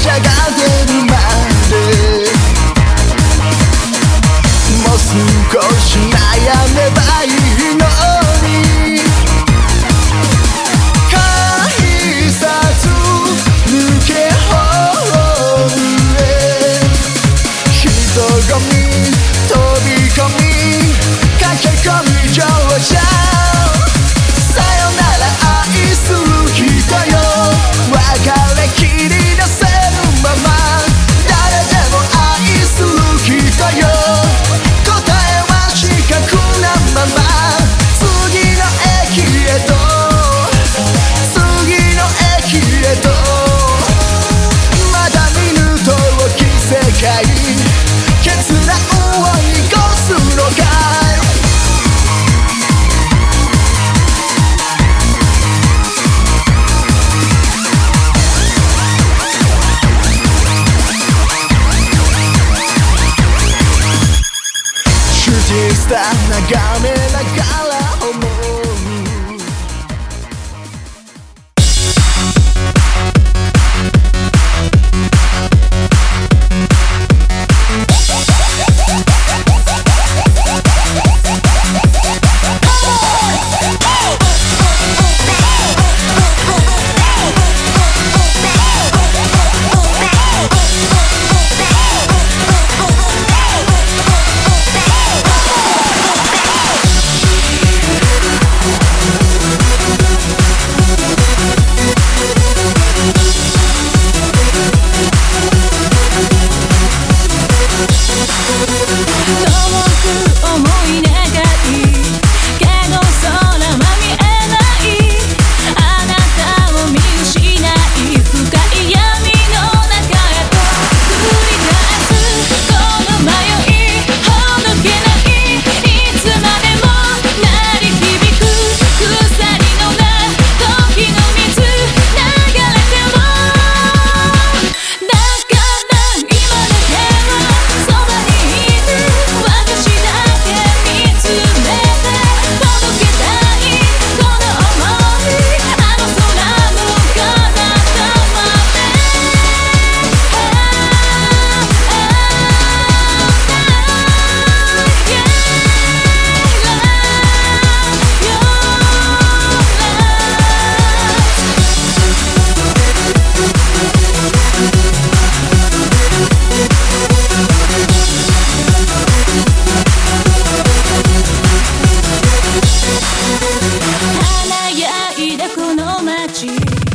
쫓아가. energy.